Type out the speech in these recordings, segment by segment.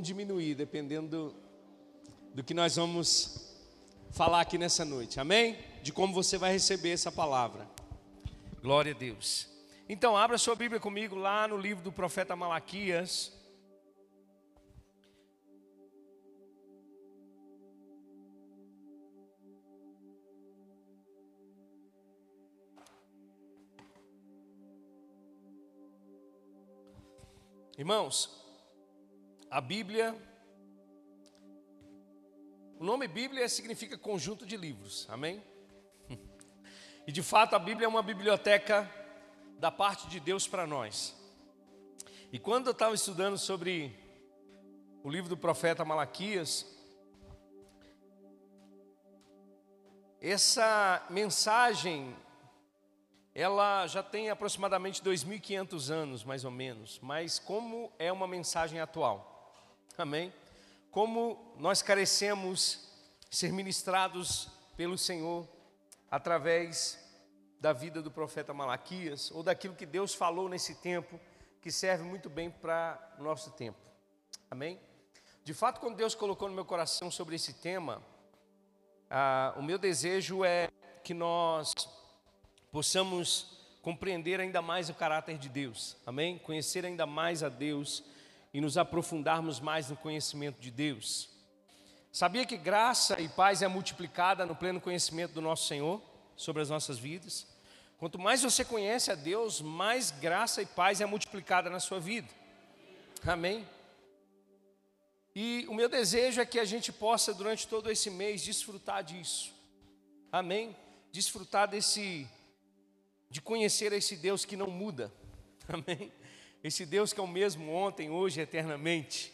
diminuir, dependendo do, que nós vamos falar aqui nessa noite, amém? De como você vai receber essa palavra. Glória a Deus. Então, abra sua Bíblia comigo lá no livro do profeta Malaquias. Irmãos, a Bíblia, o nome Bíblia significa conjunto de livros, amém? E de fato a Bíblia é uma biblioteca da parte de Deus para nós. E quando eu estava estudando sobre o livro do profeta Malaquias, essa mensagem ela já tem aproximadamente 2.500 anos, mais ou menos, mas como é uma mensagem atual? Amém? Como nós carecemos ser ministrados pelo Senhor através da vida do profeta Malaquias ou daquilo que Deus falou nesse tempo que serve muito bem para o nosso tempo. Amém? De fato, quando Deus colocou no meu coração sobre esse tema, ah, o meu desejo é que nós possamos compreender ainda mais o caráter de Deus. Amém? Conhecer ainda mais a Deus e nos aprofundarmos mais no conhecimento de Deus. Sabia que graça e paz é multiplicada no pleno conhecimento do nosso Senhor sobre as nossas vidas? Quanto mais você conhece a Deus, mais graça e paz é multiplicada na sua vida. Amém? E o meu desejo é que a gente possa, durante todo esse mês, desfrutar disso. Amém? Desfrutar desse, de conhecer esse Deus que não muda. Amém? Esse Deus que é o mesmo ontem, hoje, eternamente.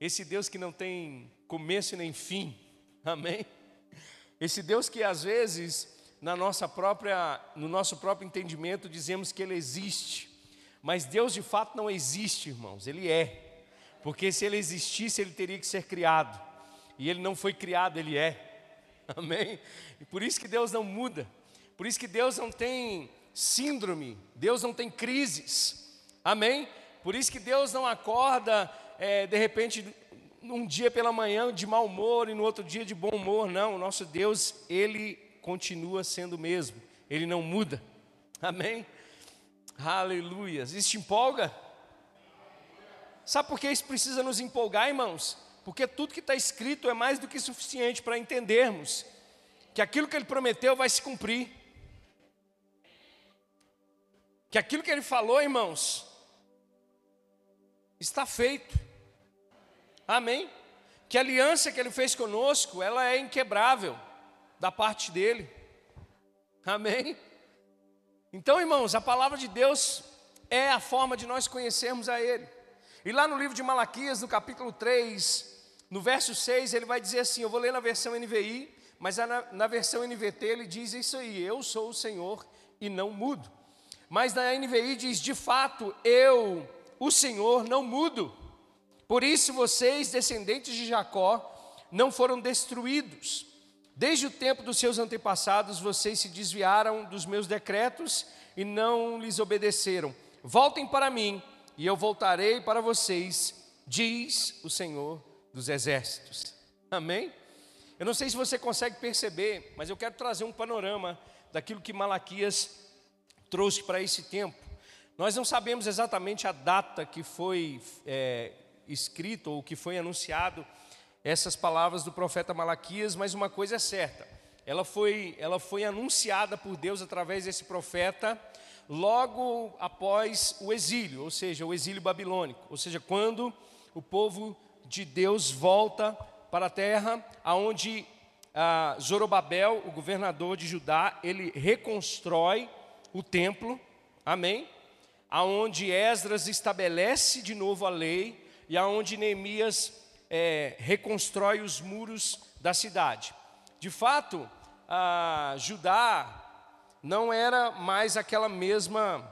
Esse Deus que não tem começo nem fim. Amém? Esse Deus que às vezes, na nossa própria, no nosso próprio entendimento, dizemos que Ele existe. Mas Deus de fato não existe, irmãos, Ele é. Porque se Ele existisse, Ele teria que ser criado. E Ele não foi criado, Ele é. Amém? E por isso que Deus não muda. Por isso que Deus não tem síndrome, Deus não tem crises. Amém? Por isso que Deus não acorda, é, de repente, um dia pela manhã de mau humor e no outro dia de bom humor. Não, o nosso Deus, Ele continua sendo o mesmo, Ele não muda. Amém? Aleluia. Isso te empolga? Sabe por que isso precisa nos empolgar, irmãos? Porque tudo que está escrito é mais do que suficiente para entendermos que aquilo que Ele prometeu vai se cumprir. Que aquilo que Ele falou, irmãos, está feito. Amém? Que a aliança que ele fez conosco, ela é inquebrável da parte dele. Amém? Então, irmãos, a palavra de Deus é a forma de nós conhecermos a ele. E lá no livro de Malaquias, no capítulo 3, no verso 6, ele vai dizer assim: Eu vou ler na versão NVI, mas na, na versão NVT ele diz isso aí: Eu sou o Senhor e não mudo. Mas na NVI diz: De fato, eu o Senhor não mudo. Por isso vocês, descendentes de Jacó, não foram destruídos. Desde o tempo dos seus antepassados, vocês se desviaram dos meus decretos e não lhes obedeceram. Voltem para mim, e eu voltarei para vocês, diz o Senhor dos Exércitos. Amém? Eu não sei se você consegue perceber, mas eu quero trazer um panorama daquilo que Malaquias trouxe para esse tempo. Nós não sabemos exatamente a data que foi é, escrito ou que foi anunciado essas palavras do profeta Malaquias, mas uma coisa é certa: ela foi, ela foi anunciada por Deus através desse profeta logo após o exílio, ou seja, o exílio babilônico, ou seja, quando o povo de Deus volta para a terra, aonde ah, Zorobabel, o governador de Judá, ele reconstrói o templo, amém? Aonde Esdras estabelece de novo a lei e aonde Neemias é, reconstrói os muros da cidade. De fato, Judá não era mais aquela mesma,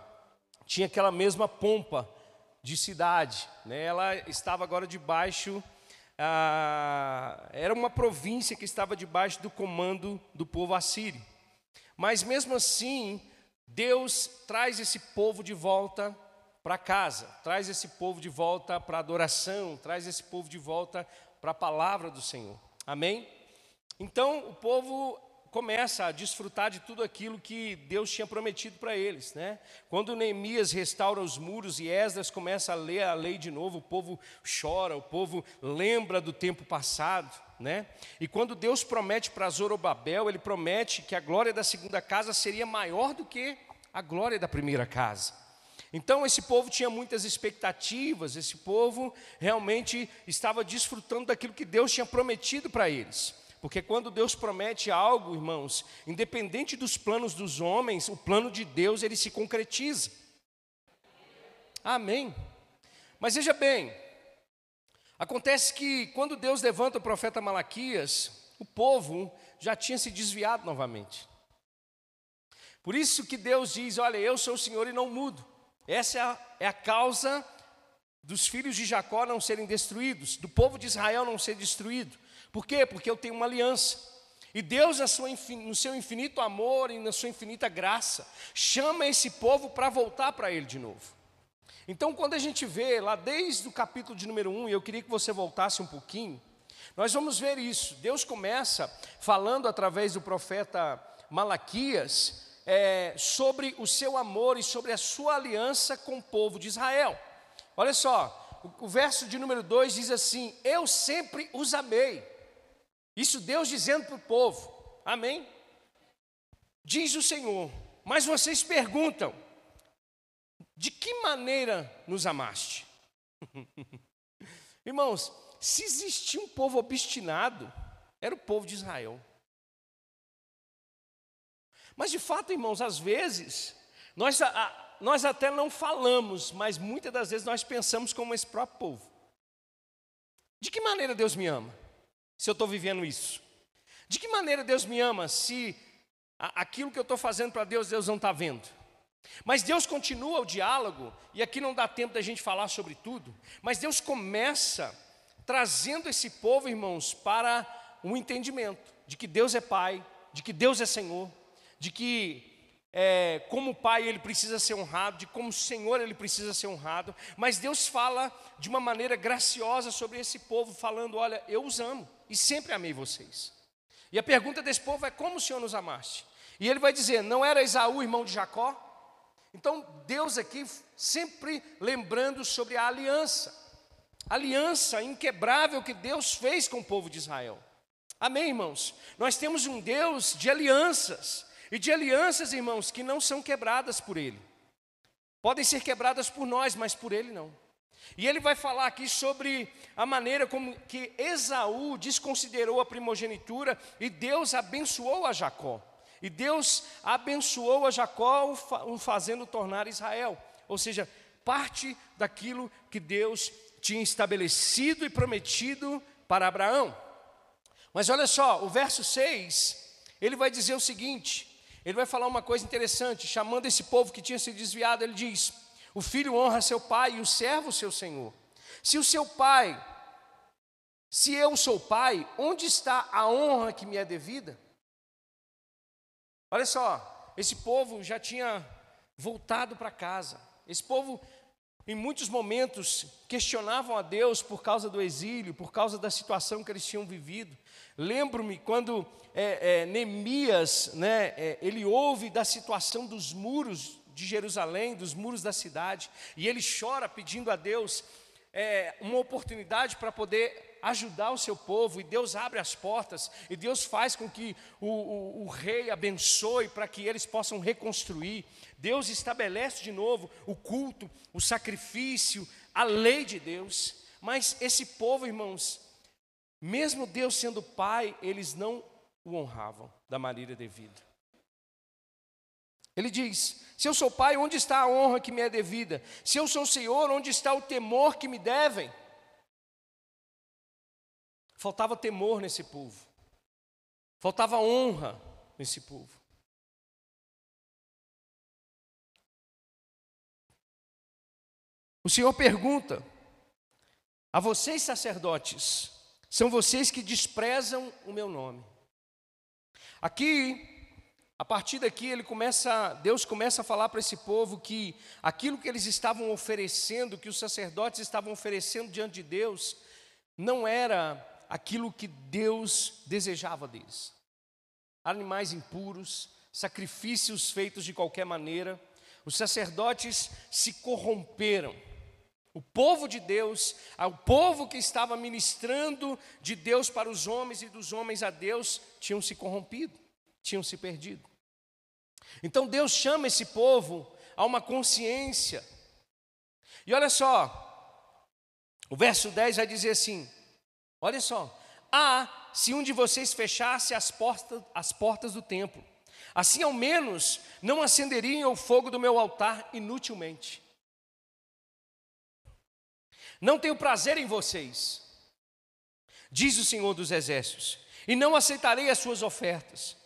tinha aquela mesma pompa de cidade, né? ela estava agora debaixo, era uma província que estava debaixo do comando do povo assírio. Mas mesmo assim, Deus traz esse povo de volta para casa, traz esse povo de volta para adoração, traz esse povo de volta para a palavra do Senhor. Amém? Então o povo começa a desfrutar de tudo aquilo que Deus tinha prometido para eles, né? Quando Neemias restaura os muros e Esdras começa a ler a lei de novo, o povo chora, o povo lembra do tempo passado, né? E quando Deus promete para Zorobabel, ele promete que a glória da segunda casa seria maior do que a glória da primeira casa. Então esse povo tinha muitas expectativas, esse povo realmente estava desfrutando daquilo que Deus tinha prometido para eles. Porque quando Deus promete algo, irmãos, independente dos planos dos homens, o plano de Deus ele se concretiza. Amém. Mas veja bem, acontece que quando Deus levanta o profeta Malaquias, o povo já tinha se desviado novamente. Por isso que Deus diz: Olha, eu sou o Senhor e não mudo. Essa é a, é a causa dos filhos de Jacó não serem destruídos, do povo de Israel não ser destruído. Por quê? Porque eu tenho uma aliança. E Deus, no seu infinito amor e na sua infinita graça, chama esse povo para voltar para Ele de novo. Então, quando a gente vê lá desde o capítulo de número 1, e eu queria que você voltasse um pouquinho, nós vamos ver isso. Deus começa falando através do profeta Malaquias é, sobre o seu amor e sobre a sua aliança com o povo de Israel. Olha só, o, o verso de número 2 diz assim: Eu sempre os amei. Isso Deus dizendo para o povo, amém? Diz o Senhor, mas vocês perguntam: de que maneira nos amaste? Irmãos, se existia um povo obstinado, era o povo de Israel. Mas de fato, irmãos, às vezes, nós, a, nós até não falamos, mas muitas das vezes nós pensamos como esse próprio povo. De que maneira Deus me ama? Se eu estou vivendo isso. De que maneira Deus me ama se a, aquilo que eu estou fazendo para Deus, Deus não está vendo? Mas Deus continua o diálogo, e aqui não dá tempo da gente falar sobre tudo, mas Deus começa trazendo esse povo, irmãos, para um entendimento de que Deus é Pai, de que Deus é Senhor, de que é, como pai ele precisa ser honrado, de como Senhor ele precisa ser honrado, mas Deus fala de uma maneira graciosa sobre esse povo, falando: Olha, eu os amo e sempre amei vocês. E a pergunta desse povo é: Como o Senhor nos amaste? E ele vai dizer: Não era Esaú irmão de Jacó? Então Deus aqui sempre lembrando sobre a aliança, aliança inquebrável que Deus fez com o povo de Israel. Amém, irmãos? Nós temos um Deus de alianças. E de alianças, irmãos, que não são quebradas por Ele. Podem ser quebradas por nós, mas por Ele não. E ele vai falar aqui sobre a maneira como que Esaú desconsiderou a primogenitura e Deus abençoou a Jacó. E Deus abençoou a Jacó, o fazendo tornar Israel. Ou seja, parte daquilo que Deus tinha estabelecido e prometido para Abraão. Mas olha só, o verso 6, ele vai dizer o seguinte: ele vai falar uma coisa interessante, chamando esse povo que tinha se desviado, ele diz: O filho honra seu pai e o servo seu senhor. Se o seu pai, se eu sou pai, onde está a honra que me é devida? Olha só, esse povo já tinha voltado para casa. Esse povo, em muitos momentos, questionavam a Deus por causa do exílio, por causa da situação que eles tinham vivido. Lembro-me quando é, é, Neemias, né, é, ele ouve da situação dos muros de Jerusalém, dos muros da cidade, e ele chora pedindo a Deus é, uma oportunidade para poder ajudar o seu povo, e Deus abre as portas, e Deus faz com que o, o, o rei abençoe para que eles possam reconstruir. Deus estabelece de novo o culto, o sacrifício, a lei de Deus. Mas esse povo, irmãos, mesmo Deus sendo pai, eles não o honravam da maneira devida. Ele diz: Se eu sou pai, onde está a honra que me é devida? Se eu sou Senhor, onde está o temor que me devem? Faltava temor nesse povo, faltava honra nesse povo. O Senhor pergunta a vocês, sacerdotes, são vocês que desprezam o meu nome. Aqui, a partir daqui ele começa, Deus começa a falar para esse povo que aquilo que eles estavam oferecendo, que os sacerdotes estavam oferecendo diante de Deus, não era aquilo que Deus desejava deles. Animais impuros, sacrifícios feitos de qualquer maneira, os sacerdotes se corromperam. O povo de Deus, o povo que estava ministrando de Deus para os homens e dos homens a Deus, tinham se corrompido, tinham se perdido. Então Deus chama esse povo a uma consciência. E olha só, o verso 10 vai dizer assim: olha só, ah, se um de vocês fechasse as portas, as portas do templo, assim ao menos não acenderiam o fogo do meu altar inutilmente. Não tenho prazer em vocês, diz o Senhor dos Exércitos, e não aceitarei as suas ofertas.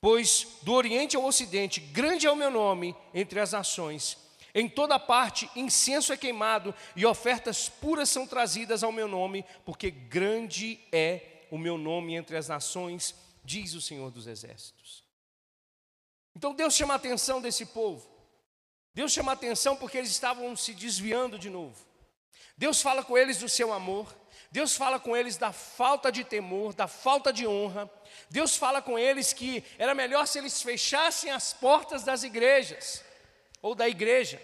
Pois do Oriente ao Ocidente, grande é o meu nome entre as nações. Em toda parte, incenso é queimado e ofertas puras são trazidas ao meu nome, porque grande é o meu nome entre as nações, diz o Senhor dos Exércitos. Então Deus chama a atenção desse povo. Deus chama a atenção porque eles estavam se desviando de novo. Deus fala com eles do seu amor. Deus fala com eles da falta de temor, da falta de honra. Deus fala com eles que era melhor se eles fechassem as portas das igrejas ou da igreja,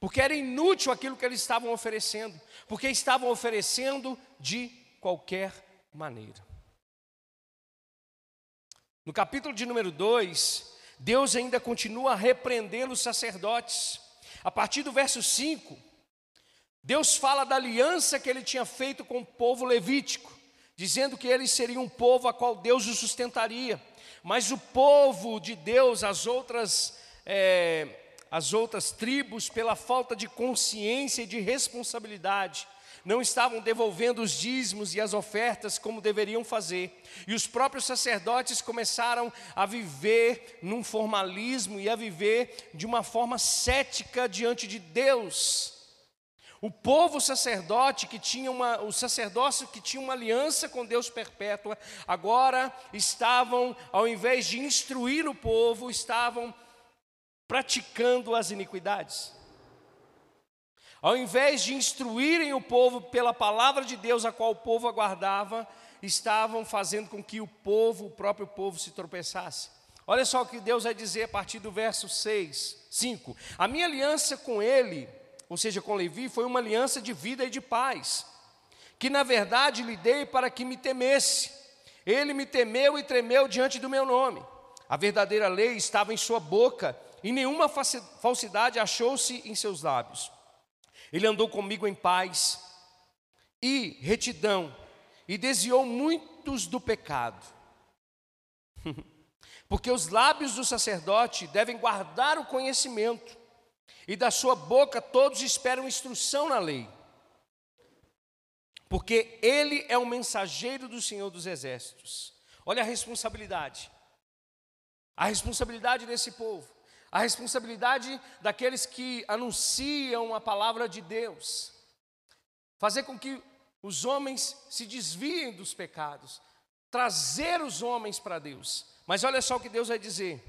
porque era inútil aquilo que eles estavam oferecendo, porque estavam oferecendo de qualquer maneira. No capítulo de número 2, Deus ainda continua repreendendo os sacerdotes. A partir do verso 5, Deus fala da aliança que ele tinha feito com o povo levítico, dizendo que eles seriam um povo a qual Deus os sustentaria. Mas o povo de Deus, as outras, é, as outras tribos, pela falta de consciência e de responsabilidade, não estavam devolvendo os dízimos e as ofertas como deveriam fazer. E os próprios sacerdotes começaram a viver num formalismo e a viver de uma forma cética diante de Deus. O povo sacerdote que tinha uma, o sacerdócio que tinha uma aliança com Deus perpétua, agora estavam, ao invés de instruir o povo, estavam praticando as iniquidades. Ao invés de instruírem o povo pela palavra de Deus, a qual o povo aguardava, estavam fazendo com que o povo, o próprio povo, se tropeçasse. Olha só o que Deus vai dizer a partir do verso 6, 5. A minha aliança com ele ou seja, com Levi, foi uma aliança de vida e de paz, que na verdade lhe dei para que me temesse. Ele me temeu e tremeu diante do meu nome. A verdadeira lei estava em sua boca, e nenhuma falsidade achou-se em seus lábios. Ele andou comigo em paz e retidão, e desviou muitos do pecado. Porque os lábios do sacerdote devem guardar o conhecimento, e da sua boca todos esperam instrução na lei. Porque ele é o mensageiro do Senhor dos Exércitos. Olha a responsabilidade. A responsabilidade desse povo. A responsabilidade daqueles que anunciam a palavra de Deus. Fazer com que os homens se desviem dos pecados. Trazer os homens para Deus. Mas olha só o que Deus vai dizer.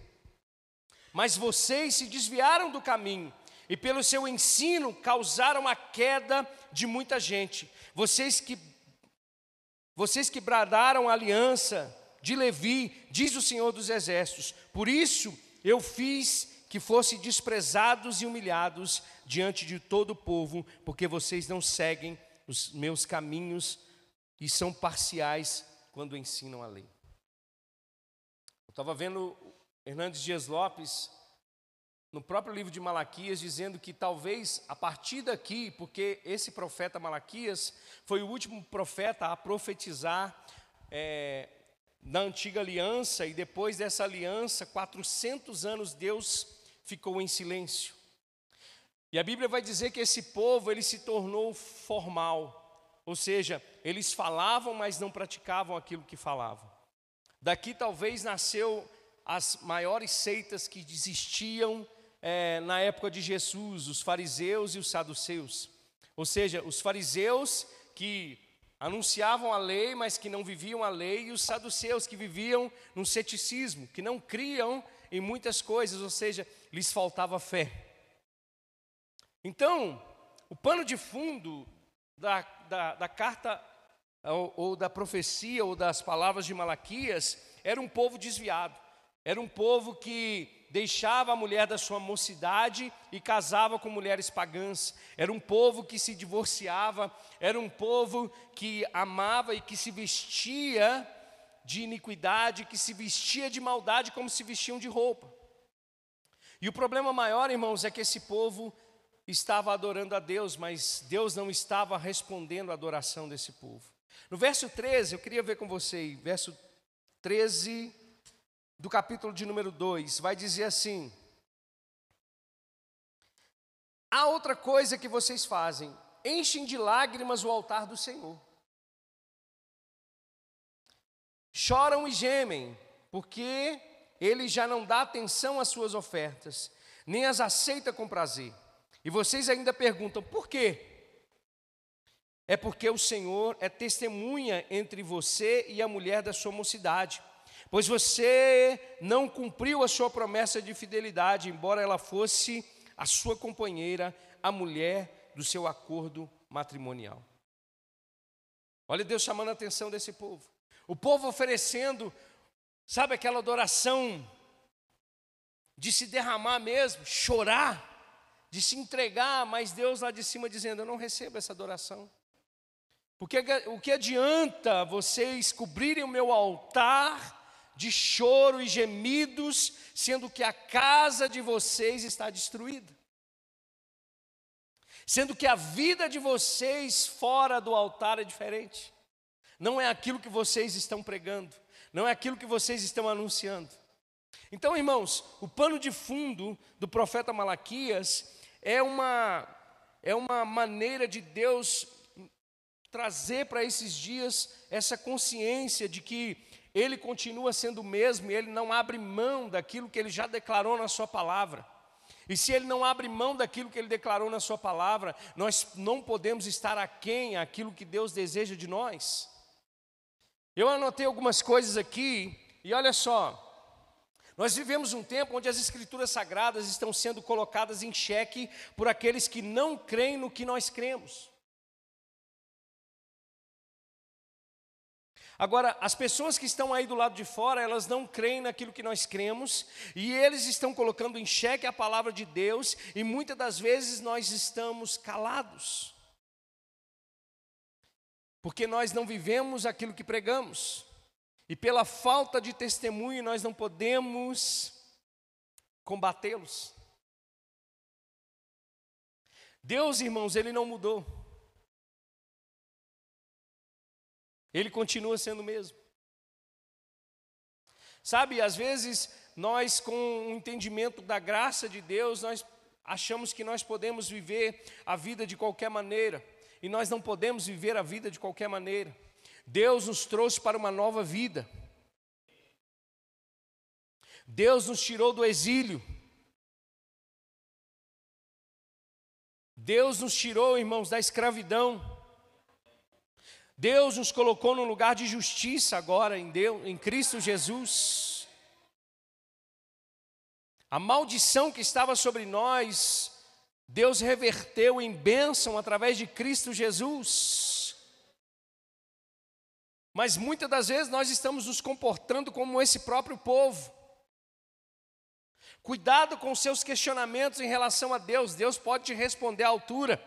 Mas vocês se desviaram do caminho e pelo seu ensino causaram a queda de muita gente. Vocês que vocês que bradaram a aliança de Levi, diz o Senhor dos Exércitos. Por isso eu fiz que fossem desprezados e humilhados diante de todo o povo, porque vocês não seguem os meus caminhos e são parciais quando ensinam a lei. Eu estava vendo Hernandes Dias Lopes no próprio livro de Malaquias, dizendo que talvez a partir daqui, porque esse profeta Malaquias foi o último profeta a profetizar é, na antiga aliança, e depois dessa aliança, 400 anos Deus ficou em silêncio. E a Bíblia vai dizer que esse povo ele se tornou formal, ou seja, eles falavam, mas não praticavam aquilo que falavam. Daqui talvez nasceu as maiores seitas que existiam é, na época de Jesus, os fariseus e os saduceus. Ou seja, os fariseus que anunciavam a lei, mas que não viviam a lei, e os saduceus que viviam no ceticismo, que não criam em muitas coisas, ou seja, lhes faltava fé. Então, o pano de fundo da, da, da carta ou, ou da profecia ou das palavras de Malaquias era um povo desviado, era um povo que deixava a mulher da sua mocidade e casava com mulheres pagãs. Era um povo que se divorciava, era um povo que amava e que se vestia de iniquidade, que se vestia de maldade como se vestiam de roupa. E o problema maior, irmãos, é que esse povo estava adorando a Deus, mas Deus não estava respondendo à adoração desse povo. No verso 13, eu queria ver com você, verso 13 do capítulo de número 2, vai dizer assim: Há outra coisa que vocês fazem, enchem de lágrimas o altar do Senhor. Choram e gemem, porque ele já não dá atenção às suas ofertas, nem as aceita com prazer. E vocês ainda perguntam: por quê? É porque o Senhor é testemunha entre você e a mulher da sua mocidade pois você não cumpriu a sua promessa de fidelidade, embora ela fosse a sua companheira, a mulher do seu acordo matrimonial. Olha Deus chamando a atenção desse povo. O povo oferecendo, sabe aquela adoração de se derramar mesmo, chorar, de se entregar, mas Deus lá de cima dizendo: Eu não recebo essa adoração. Porque o que adianta vocês cobrirem o meu altar de choro e gemidos, sendo que a casa de vocês está destruída. Sendo que a vida de vocês fora do altar é diferente. Não é aquilo que vocês estão pregando, não é aquilo que vocês estão anunciando. Então, irmãos, o pano de fundo do profeta Malaquias é uma é uma maneira de Deus trazer para esses dias essa consciência de que ele continua sendo o mesmo e ele não abre mão daquilo que ele já declarou na sua palavra. E se ele não abre mão daquilo que ele declarou na sua palavra, nós não podemos estar aquém aquilo que Deus deseja de nós. Eu anotei algumas coisas aqui e olha só. Nós vivemos um tempo onde as escrituras sagradas estão sendo colocadas em xeque por aqueles que não creem no que nós cremos. Agora, as pessoas que estão aí do lado de fora, elas não creem naquilo que nós cremos, e eles estão colocando em xeque a palavra de Deus, e muitas das vezes nós estamos calados, porque nós não vivemos aquilo que pregamos, e pela falta de testemunho nós não podemos combatê-los. Deus, irmãos, Ele não mudou. Ele continua sendo o mesmo. Sabe, às vezes nós, com o entendimento da graça de Deus, nós achamos que nós podemos viver a vida de qualquer maneira, e nós não podemos viver a vida de qualquer maneira. Deus nos trouxe para uma nova vida. Deus nos tirou do exílio. Deus nos tirou, irmãos, da escravidão. Deus nos colocou num lugar de justiça agora em Deus, em Cristo Jesus. A maldição que estava sobre nós, Deus reverteu em bênção através de Cristo Jesus. Mas muitas das vezes nós estamos nos comportando como esse próprio povo. Cuidado com seus questionamentos em relação a Deus, Deus pode te responder à altura.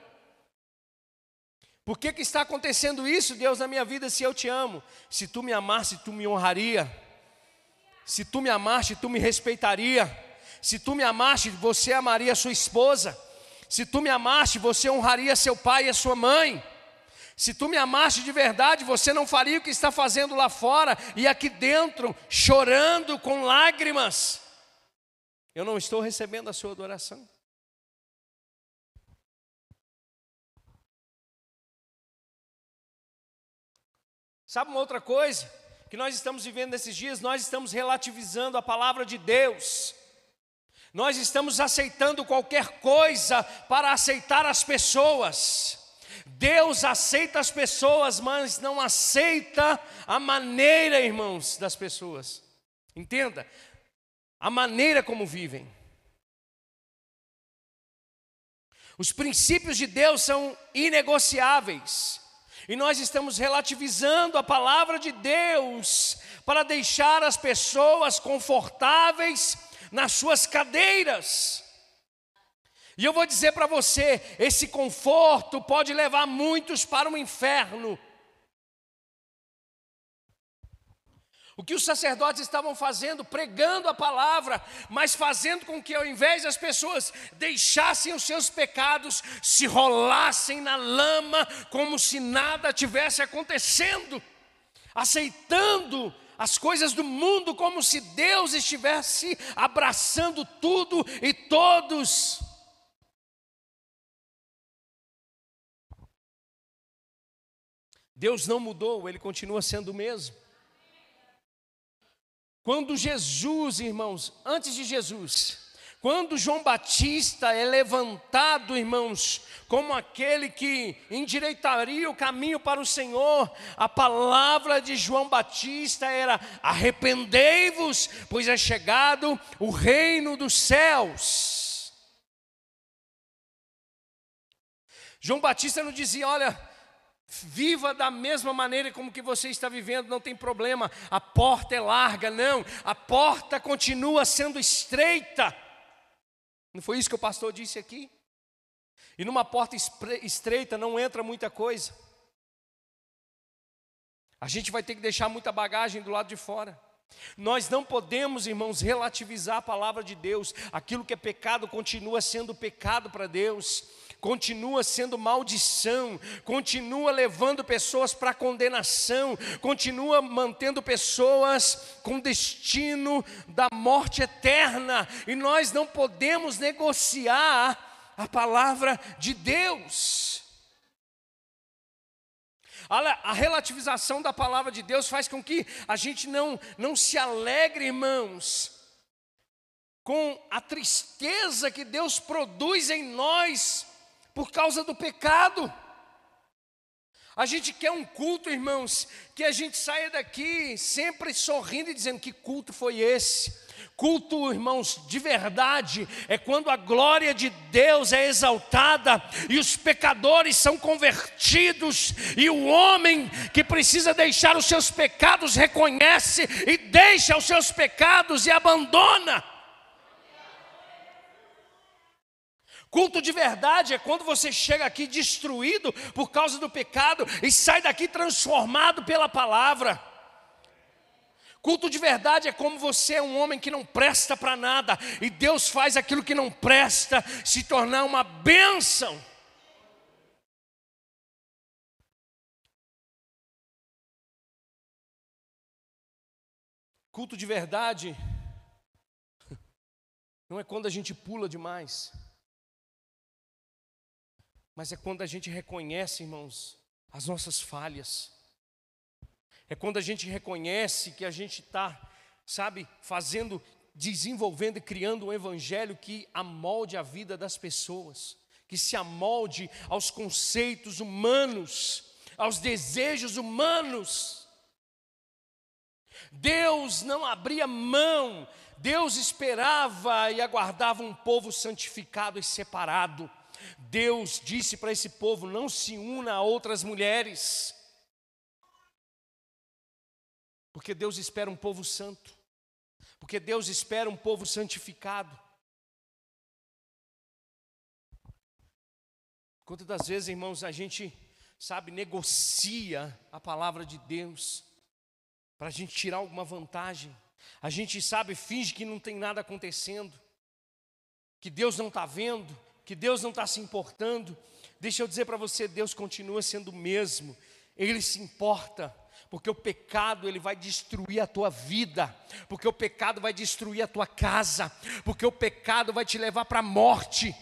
Por que, que está acontecendo isso, Deus, na minha vida, se eu te amo? Se tu me amasse, tu me honraria. Se tu me amaste, tu me respeitaria. Se tu me amaste, você amaria sua esposa. Se tu me amaste, você honraria seu pai e a sua mãe. Se tu me amaste de verdade, você não faria o que está fazendo lá fora e aqui dentro, chorando com lágrimas. Eu não estou recebendo a sua adoração. Sabe uma outra coisa que nós estamos vivendo nesses dias? Nós estamos relativizando a palavra de Deus. Nós estamos aceitando qualquer coisa para aceitar as pessoas. Deus aceita as pessoas, mas não aceita a maneira, irmãos, das pessoas. Entenda? A maneira como vivem. Os princípios de Deus são inegociáveis. E nós estamos relativizando a palavra de Deus para deixar as pessoas confortáveis nas suas cadeiras. E eu vou dizer para você: esse conforto pode levar muitos para o inferno. O que os sacerdotes estavam fazendo, pregando a palavra, mas fazendo com que ao invés das pessoas deixassem os seus pecados, se rolassem na lama como se nada tivesse acontecendo, aceitando as coisas do mundo como se Deus estivesse abraçando tudo e todos. Deus não mudou, ele continua sendo o mesmo. Quando Jesus, irmãos, antes de Jesus, quando João Batista é levantado, irmãos, como aquele que endireitaria o caminho para o Senhor, a palavra de João Batista era: arrependei-vos, pois é chegado o reino dos céus. João Batista não dizia: olha, Viva da mesma maneira como que você está vivendo, não tem problema. A porta é larga, não. A porta continua sendo estreita. Não foi isso que o pastor disse aqui? E numa porta estreita não entra muita coisa. A gente vai ter que deixar muita bagagem do lado de fora. Nós não podemos, irmãos, relativizar a palavra de Deus. Aquilo que é pecado continua sendo pecado para Deus continua sendo maldição, continua levando pessoas para condenação, continua mantendo pessoas com destino da morte eterna, e nós não podemos negociar a palavra de Deus. A relativização da palavra de Deus faz com que a gente não, não se alegre, irmãos, com a tristeza que Deus produz em nós por causa do pecado. A gente quer um culto, irmãos, que a gente saia daqui sempre sorrindo e dizendo: que culto foi esse? Culto, irmãos, de verdade, é quando a glória de Deus é exaltada e os pecadores são convertidos, e o homem que precisa deixar os seus pecados reconhece e deixa os seus pecados e abandona. Culto de verdade é quando você chega aqui destruído por causa do pecado e sai daqui transformado pela palavra. Culto de verdade é como você é um homem que não presta para nada e Deus faz aquilo que não presta se tornar uma bênção. Culto de verdade não é quando a gente pula demais mas é quando a gente reconhece, irmãos, as nossas falhas. É quando a gente reconhece que a gente está, sabe, fazendo, desenvolvendo e criando um evangelho que amolde a vida das pessoas, que se amolde aos conceitos humanos, aos desejos humanos. Deus não abria mão, Deus esperava e aguardava um povo santificado e separado. Deus disse para esse povo: não se una a outras mulheres, porque Deus espera um povo santo, porque Deus espera um povo santificado. Quantas das vezes, irmãos, a gente, sabe, negocia a palavra de Deus para a gente tirar alguma vantagem. A gente, sabe, finge que não tem nada acontecendo, que Deus não está vendo, que Deus não está se importando, deixa eu dizer para você, Deus continua sendo o mesmo, Ele se importa, porque o pecado ele vai destruir a tua vida, porque o pecado vai destruir a tua casa, porque o pecado vai te levar para a morte.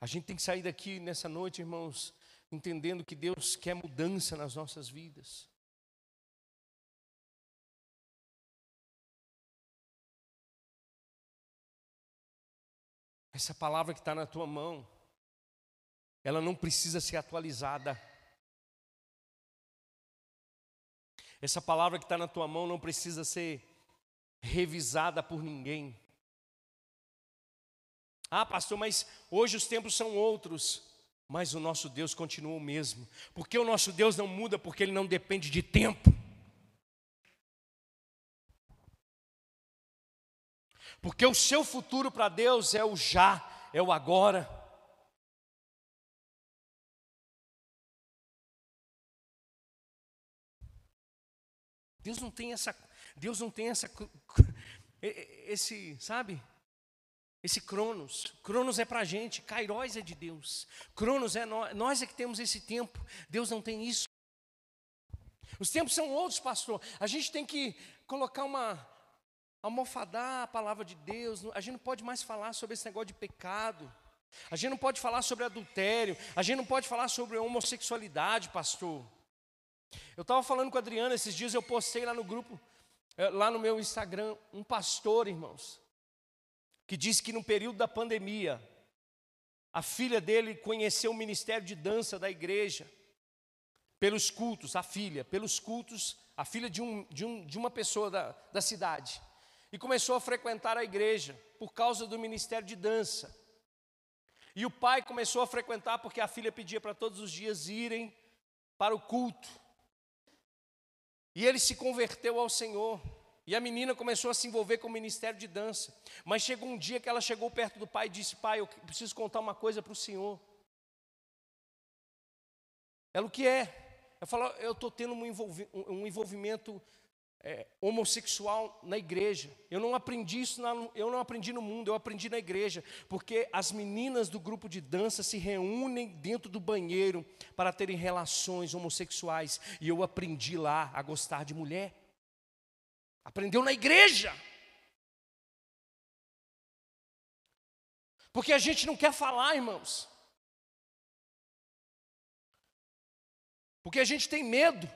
A gente tem que sair daqui nessa noite, irmãos, entendendo que Deus quer mudança nas nossas vidas. Essa palavra que está na tua mão, ela não precisa ser atualizada. Essa palavra que está na tua mão não precisa ser revisada por ninguém. Ah, pastor, mas hoje os tempos são outros. Mas o nosso Deus continua o mesmo. Porque o nosso Deus não muda, porque ele não depende de tempo. Porque o seu futuro para Deus é o já, é o agora. Deus não tem essa, Deus não tem essa, esse, sabe? Esse Cronos. Cronos é para a gente, Kairos é de Deus. Cronos é nós, nós é que temos esse tempo. Deus não tem isso. Os tempos são outros, pastor. A gente tem que colocar uma almofadar a palavra de Deus. A gente não pode mais falar sobre esse negócio de pecado. A gente não pode falar sobre adultério. A gente não pode falar sobre homossexualidade, pastor. Eu estava falando com a Adriana esses dias, eu postei lá no grupo, eh, lá no meu Instagram, um pastor, irmãos, que disse que no período da pandemia, a filha dele conheceu o ministério de dança da igreja, pelos cultos, a filha, pelos cultos, a filha de, um, de, um, de uma pessoa da, da cidade, e começou a frequentar a igreja por causa do ministério de dança. E o pai começou a frequentar porque a filha pedia para todos os dias irem para o culto. E ele se converteu ao Senhor. E a menina começou a se envolver com o ministério de dança. Mas chegou um dia que ela chegou perto do pai e disse: Pai, eu preciso contar uma coisa para o senhor. Ela, o que é? Eu falo, eu estou tendo um, envolvimento é, homossexual na igreja. Eu não aprendi isso, na, eu não aprendi no mundo, eu aprendi na igreja, porque as meninas do grupo de dança se reúnem dentro do banheiro para terem relações homossexuais, e eu aprendi lá a gostar de mulher. Aprendeu na igreja. Porque a gente não quer falar, irmãos. Porque a gente tem medo.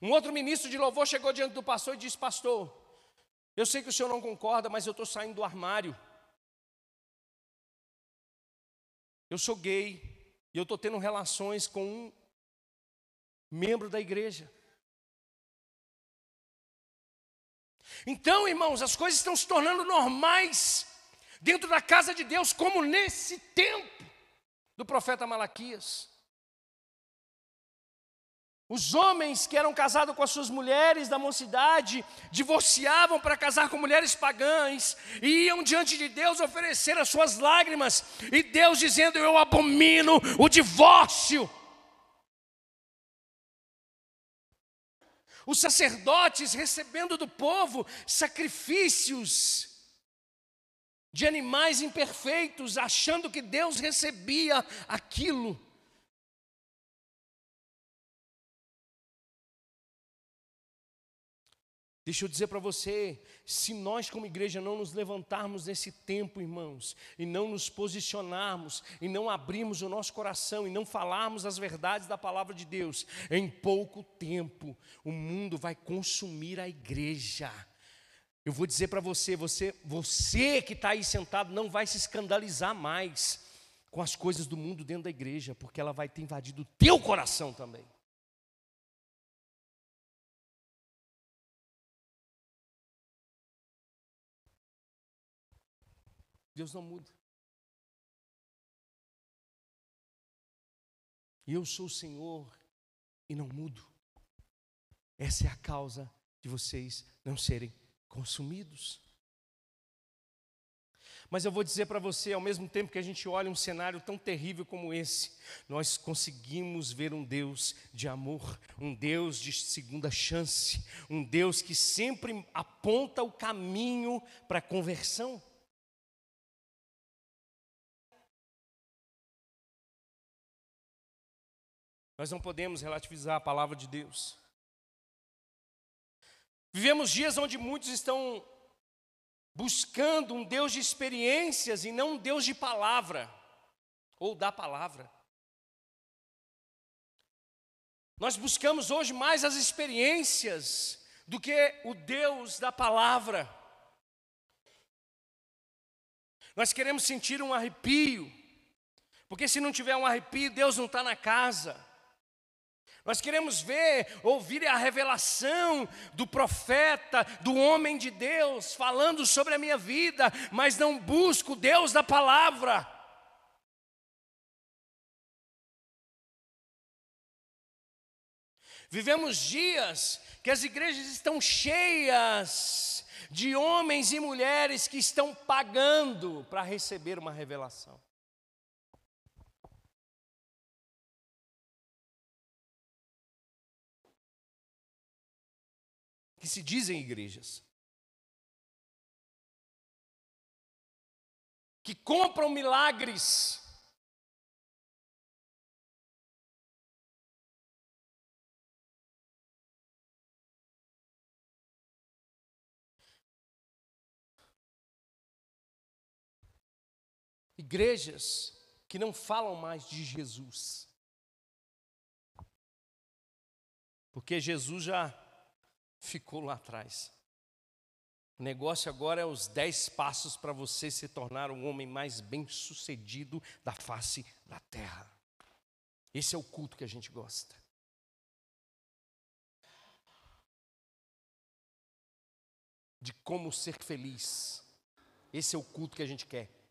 Um outro ministro de louvor chegou diante do pastor e disse: Pastor, eu sei que o senhor não concorda, mas eu estou saindo do armário. Eu sou gay e eu estou tendo relações com um membro da igreja. Então, irmãos, as coisas estão se tornando normais dentro da casa de Deus, como nesse tempo do profeta Malaquias. Os homens que eram casados com as suas mulheres da mocidade divorciavam para casar com mulheres pagãs e iam diante de Deus oferecer as suas lágrimas, e Deus dizendo: Eu abomino o divórcio. Os sacerdotes recebendo do povo sacrifícios de animais imperfeitos, achando que Deus recebia aquilo. Deixa eu dizer para você, se nós como igreja não nos levantarmos nesse tempo, irmãos, e não nos posicionarmos, e não abrirmos o nosso coração, e não falarmos as verdades da palavra de Deus, em pouco tempo o mundo vai consumir a igreja. Eu vou dizer para você, você, você que está aí sentado não vai se escandalizar mais com as coisas do mundo dentro da igreja, porque ela vai ter invadido o teu coração também. Deus não muda. E eu sou o Senhor e não mudo. Essa é a causa de vocês não serem consumidos. Mas eu vou dizer para você, ao mesmo tempo que a gente olha um cenário tão terrível como esse, nós conseguimos ver um Deus de amor, um Deus de segunda chance, um Deus que sempre aponta o caminho para a conversão. Nós não podemos relativizar a palavra de Deus. Vivemos dias onde muitos estão buscando um Deus de experiências e não um Deus de palavra, ou da palavra. Nós buscamos hoje mais as experiências do que o Deus da palavra. Nós queremos sentir um arrepio, porque se não tiver um arrepio, Deus não está na casa. Nós queremos ver, ouvir a revelação do profeta, do homem de Deus, falando sobre a minha vida, mas não busco Deus da palavra. Vivemos dias que as igrejas estão cheias de homens e mulheres que estão pagando para receber uma revelação. Que se dizem igrejas. Que compram milagres Igrejas que não falam mais de Jesus. Porque Jesus já ficou lá atrás. O negócio agora é os dez passos para você se tornar o homem mais bem sucedido da face da terra. Esse é o culto que a gente gosta. De como ser feliz. Esse é o culto que a gente quer.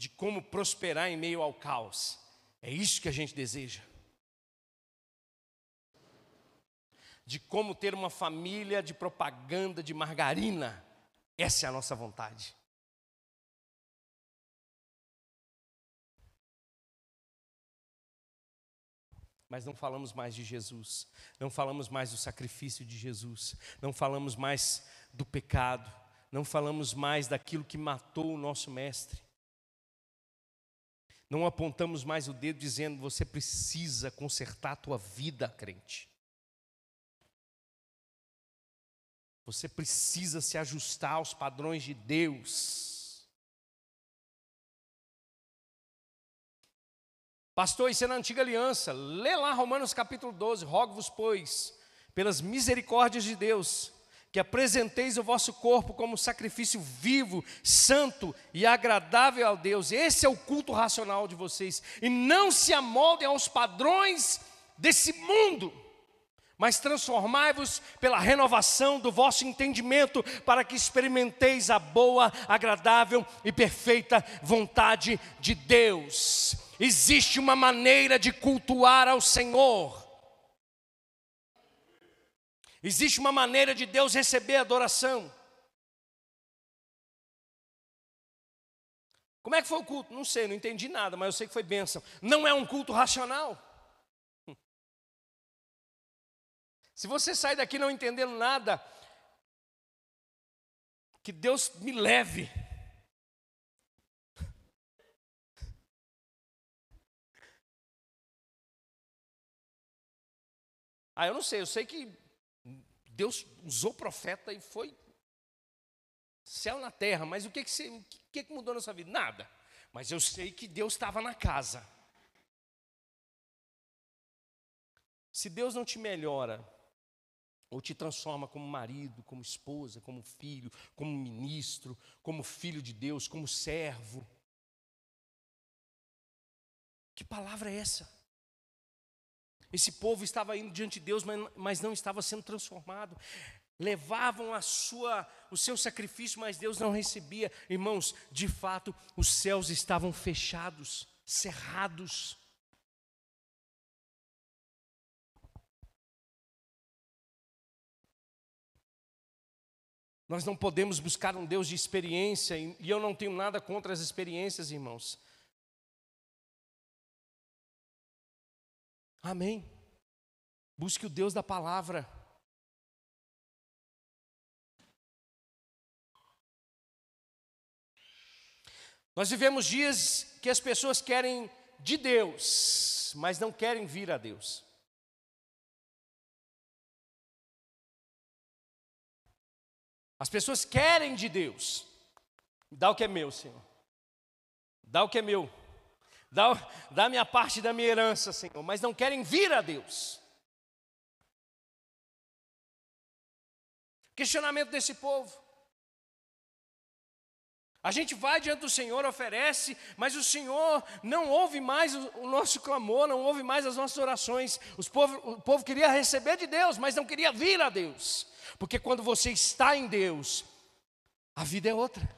de como prosperar em meio ao caos. É isso que a gente deseja. De como ter uma família de propaganda de margarina. Essa é a nossa vontade. Mas não falamos mais de Jesus, não falamos mais do sacrifício de Jesus, não falamos mais do pecado, não falamos mais daquilo que matou o nosso Mestre. Não apontamos mais o dedo dizendo você precisa consertar a tua vida, crente. Você precisa se ajustar aos padrões de Deus. Pastor, isso é na antiga aliança. Lê lá Romanos capítulo 12. Rogo-vos, pois, pelas misericórdias de Deus, que apresenteis o vosso corpo como sacrifício vivo, santo e agradável ao Deus. Esse é o culto racional de vocês. E não se amoldem aos padrões desse mundo, mas transformai-vos pela renovação do vosso entendimento, para que experimenteis a boa, agradável e perfeita vontade de Deus. Existe uma maneira de cultuar ao Senhor Existe uma maneira de Deus receber adoração. Como é que foi o culto? Não sei, não entendi nada, mas eu sei que foi bênção. Não é um culto racional. Se você sai daqui não entendendo nada, que Deus me leve. Ah, eu não sei, eu sei que Deus usou profeta e foi céu na terra, mas o que que, você, o que, que mudou na sua vida? Nada. Mas eu sei que Deus estava na casa. Se Deus não te melhora, ou te transforma como marido, como esposa, como filho, como ministro, como filho de Deus, como servo. Que palavra é essa? Esse povo estava indo diante de Deus, mas não estava sendo transformado. Levavam a sua, o seu sacrifício, mas Deus não recebia. Irmãos, de fato, os céus estavam fechados, cerrados. Nós não podemos buscar um Deus de experiência, e eu não tenho nada contra as experiências, irmãos. Amém. Busque o Deus da palavra. Nós vivemos dias que as pessoas querem de Deus, mas não querem vir a Deus. As pessoas querem de Deus. Dá o que é meu, Senhor. Dá o que é meu dá, dá minha parte da minha herança, Senhor, mas não querem vir a Deus. Questionamento desse povo. A gente vai diante do Senhor, oferece, mas o Senhor não ouve mais o nosso clamor, não ouve mais as nossas orações. Povo, o povo queria receber de Deus, mas não queria vir a Deus. Porque quando você está em Deus, a vida é outra.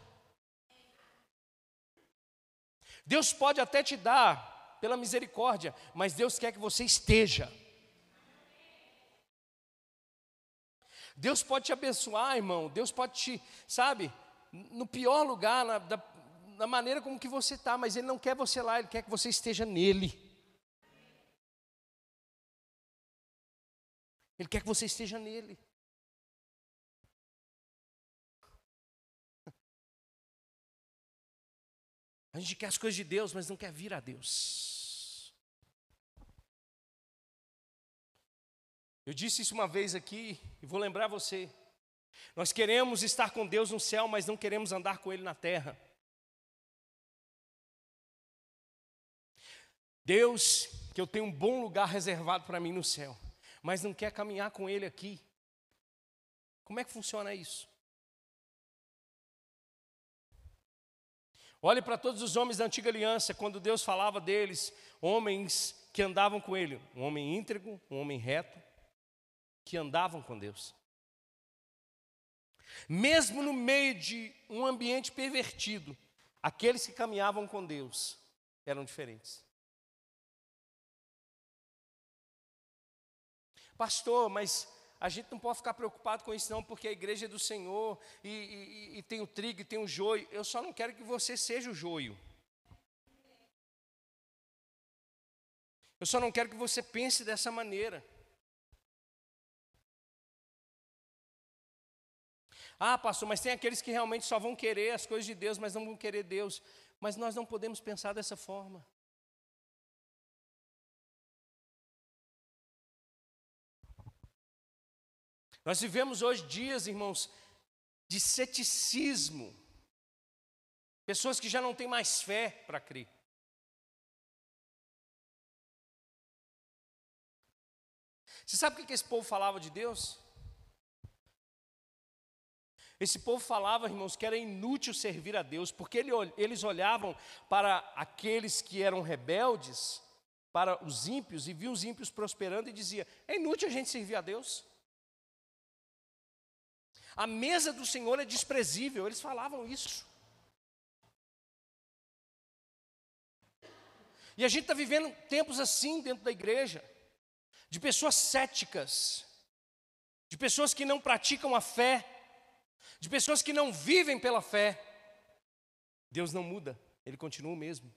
Deus pode até te dar pela misericórdia, mas Deus quer que você esteja. Deus pode te abençoar, irmão. Deus pode te, sabe, no pior lugar, na, da, na maneira como que você está, mas Ele não quer você lá, Ele quer que você esteja nele. Ele quer que você esteja nele. A gente quer as coisas de Deus, mas não quer vir a Deus. Eu disse isso uma vez aqui e vou lembrar você. Nós queremos estar com Deus no céu, mas não queremos andar com Ele na terra. Deus, que eu tenho um bom lugar reservado para mim no céu, mas não quer caminhar com Ele aqui. Como é que funciona isso? Olhe para todos os homens da antiga aliança, quando Deus falava deles, homens que andavam com Ele, um homem íntegro, um homem reto, que andavam com Deus. Mesmo no meio de um ambiente pervertido, aqueles que caminhavam com Deus eram diferentes. Pastor, mas a gente não pode ficar preocupado com isso, não, porque a igreja é do Senhor e, e, e tem o trigo e tem o joio. Eu só não quero que você seja o joio. Eu só não quero que você pense dessa maneira. Ah, pastor, mas tem aqueles que realmente só vão querer as coisas de Deus, mas não vão querer Deus. Mas nós não podemos pensar dessa forma. Nós vivemos hoje dias, irmãos, de ceticismo. Pessoas que já não têm mais fé para crer. Você sabe o que esse povo falava de Deus? Esse povo falava, irmãos, que era inútil servir a Deus, porque eles olhavam para aqueles que eram rebeldes, para os ímpios, e viam os ímpios prosperando e dizia: é inútil a gente servir a Deus. A mesa do Senhor é desprezível, eles falavam isso. E a gente está vivendo tempos assim dentro da igreja, de pessoas céticas, de pessoas que não praticam a fé, de pessoas que não vivem pela fé. Deus não muda, Ele continua o mesmo.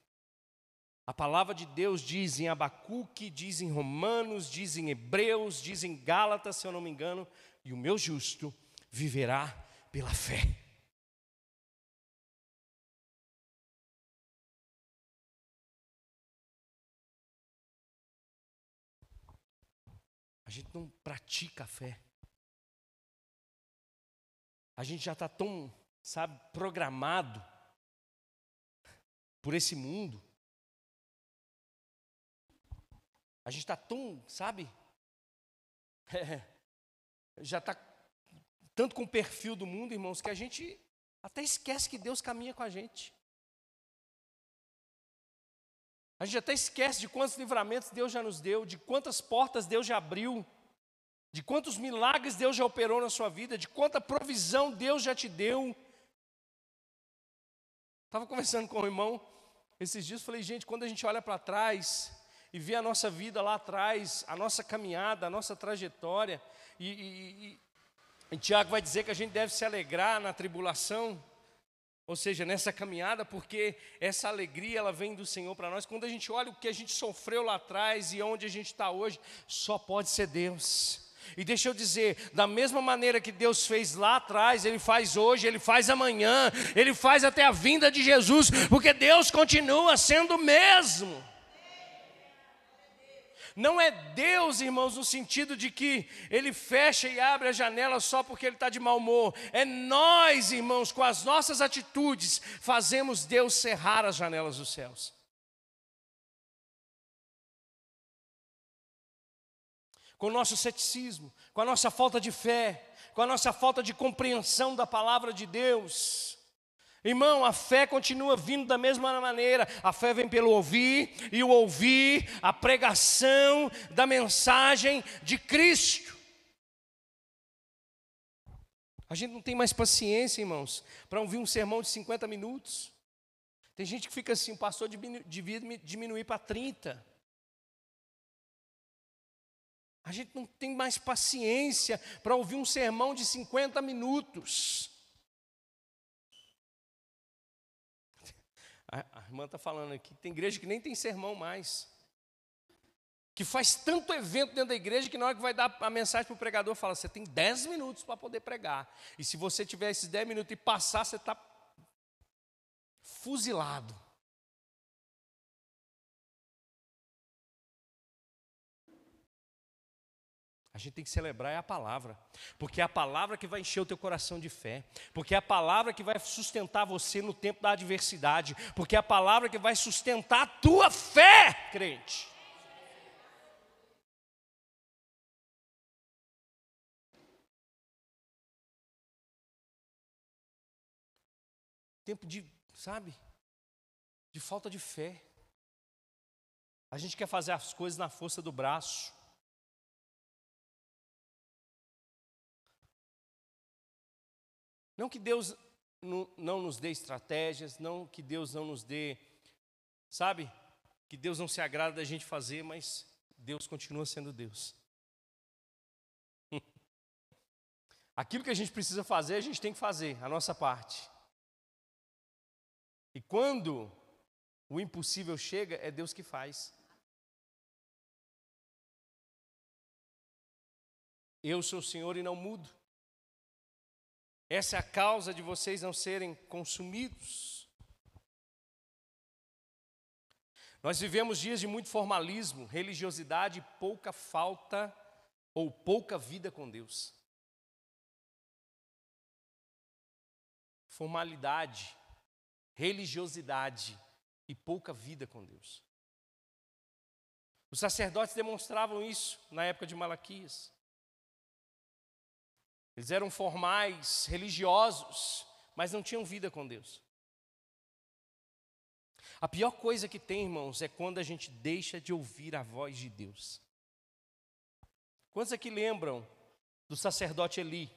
A palavra de Deus diz em Abacuque, diz em Romanos, diz em Hebreus, diz em Gálatas, se eu não me engano, e o meu justo viverá pela fé. A gente não pratica a fé. A gente já está tão, sabe, programado por esse mundo. A gente está tão, sabe, é, já está tanto com o perfil do mundo, irmãos, que a gente até esquece que Deus caminha com a gente. A gente até esquece de quantos livramentos Deus já nos deu, de quantas portas Deus já abriu de quantos milagres Deus já operou na sua vida, de quanta provisão Deus já te deu. Estava conversando com o irmão esses dias, falei, gente, quando a gente olha para trás e vê a nossa vida lá atrás, a nossa caminhada, a nossa trajetória, e, e, e, Tiago vai dizer que a gente deve se alegrar na tribulação, ou seja, nessa caminhada, porque essa alegria ela vem do Senhor para nós. Quando a gente olha o que a gente sofreu lá atrás e onde a gente está hoje, só pode ser Deus. E deixa eu dizer, da mesma maneira que Deus fez lá atrás, Ele faz hoje, Ele faz amanhã, Ele faz até a vinda de Jesus, porque Deus continua sendo o mesmo. Não é Deus, irmãos, no sentido de que Ele fecha e abre a janela só porque Ele está de mau humor. É nós, irmãos, com as nossas atitudes, fazemos Deus cerrar as janelas dos céus. com o nosso ceticismo, com a nossa falta de fé, com a nossa falta de compreensão da palavra de Deus. Irmão, a fé continua vindo da mesma maneira. A fé vem pelo ouvir, e o ouvir, a pregação da mensagem de Cristo. A gente não tem mais paciência, irmãos, para ouvir um sermão de 50 minutos. Tem gente que fica assim, o pastor devia diminuir para 30. A gente não tem mais paciência para ouvir um sermão de 50 minutos. A, irmã está falando aqui, tem igreja que nem tem sermão mais. Que faz tanto evento dentro da igreja que na hora que vai dar a mensagem para o pregador, fala: você tem 10 minutos para poder pregar. E se você tiver esses 10 minutos e passar, você está fuzilado. A gente tem que celebrar é a palavra, porque é a palavra que vai encher o teu coração de fé, porque é a palavra que vai sustentar você no tempo da adversidade, porque é a palavra que vai sustentar a tua fé, crente. Tempo de, sabe, de falta de fé. A gente quer fazer as coisas na força do braço. Não que Deus não, nos dê estratégias, não que Deus não nos dê, sabe? Que Deus não se agrada da gente fazer, mas Deus continua sendo Deus. Aquilo que a gente precisa fazer, a gente tem que fazer, a nossa parte. E quando o impossível chega, é Deus que faz. Eu sou o Senhor e não mudo. Essa é a causa de vocês não serem consumidos. Nós vivemos dias de muito formalismo, religiosidade e pouca falta ou pouca vida com Deus. Formalidade, religiosidade e pouca vida com Deus. Os sacerdotes demonstravam isso na época de Malaquias. Eles eram formais, religiosos, mas não tinham vida com Deus. A pior coisa que tem, irmãos, é quando a gente deixa de ouvir a voz de Deus. Quantos aqui lembram do sacerdote Eli?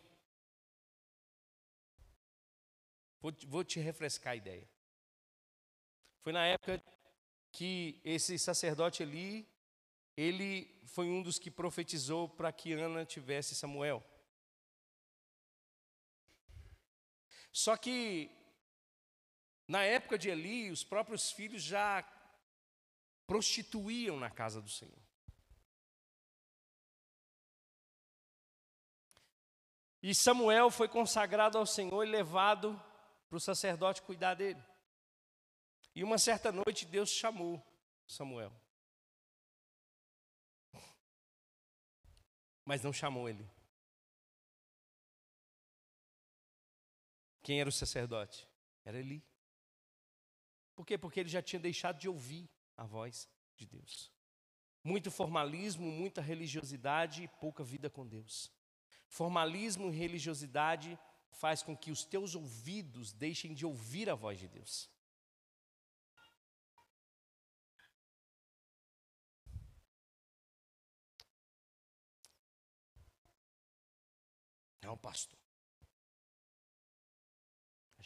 Vou, vou te refrescar a ideia. Foi na época que esse sacerdote Eli, ele foi um dos que profetizou para que Ana tivesse Samuel. Só que, na época de Eli, os próprios filhos já prostituíam na casa do Senhor. E Samuel foi consagrado ao Senhor e levado para o sacerdote cuidar dele. E uma certa noite Deus chamou Samuel. Mas não chamou ele. Quem era o sacerdote? Era Eli. Por quê? Porque ele já tinha deixado de ouvir a voz de Deus. Muito formalismo, muita religiosidade e pouca vida com Deus. Formalismo e religiosidade faz com que os teus ouvidos deixem de ouvir a voz de Deus. Não, pastor.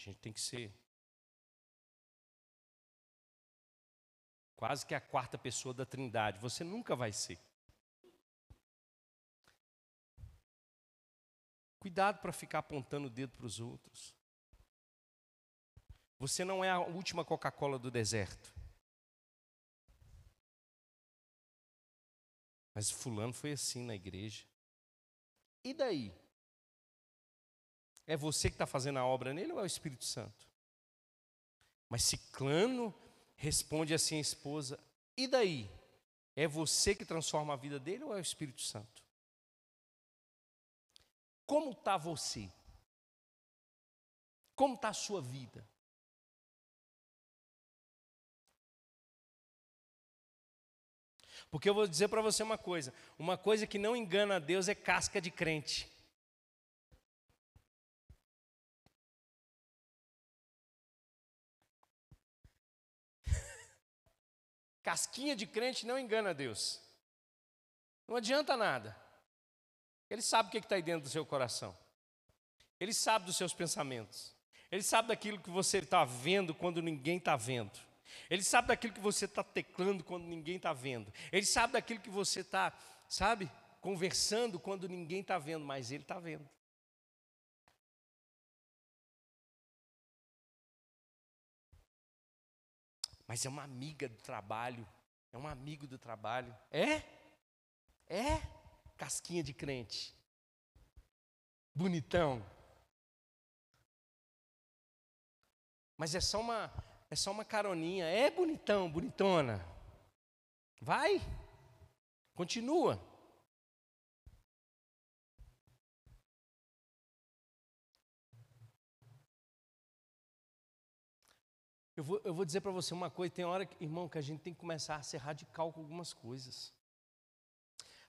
Gente tem que ser quase que a quarta pessoa da Trindade. Você nunca vai ser. Cuidado para ficar apontando o dedo para os outros. Você não é a última Coca-Cola do deserto. Mas fulano foi assim na igreja. E daí? É você que está fazendo a obra nele ou é o Espírito Santo? Mas Ciclano responde assim a esposa: e daí? É você que transforma a vida dele ou é o Espírito Santo? Como está você? Como está a sua vida? Porque eu vou dizer para você uma coisa: uma coisa que não engana a Deus é casca de crente. Casquinha de crente não engana Deus. Não adianta nada. Ele sabe o que está aí dentro do seu coração. Ele sabe dos seus pensamentos. Ele sabe daquilo que você está vendo quando ninguém está vendo. Ele sabe daquilo que você está teclando quando ninguém está vendo. Ele sabe daquilo que você está, sabe, conversando quando ninguém está vendo, mas ele está vendo. Mas é uma amiga do trabalho, é um amigo do trabalho. É? É? Casquinha de crente. Bonitão. Mas é só uma é só uma caroninha. É bonitão, bonitona. Vai. Continua. Eu vou, eu vou dizer para você uma coisa: tem hora, irmão, que a gente tem que começar a ser radical com algumas coisas.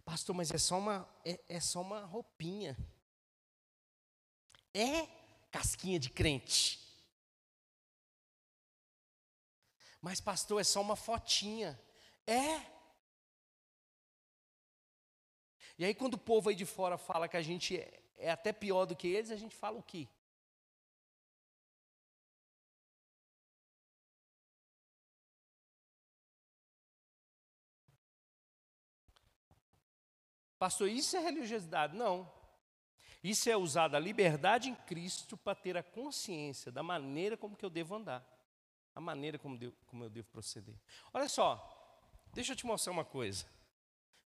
Pastor, mas é só uma, é, é só uma roupinha. É casquinha de crente. Mas, pastor, é só uma fotinha. É. E aí, quando o povo aí de fora fala que a gente é, é até pior do que eles, a gente fala o quê? Pastor, isso é religiosidade? Não. Isso é usar a liberdade em Cristo para ter a consciência da maneira como que eu devo andar a maneira como, como eu devo proceder. Olha só, deixa eu te mostrar uma coisa.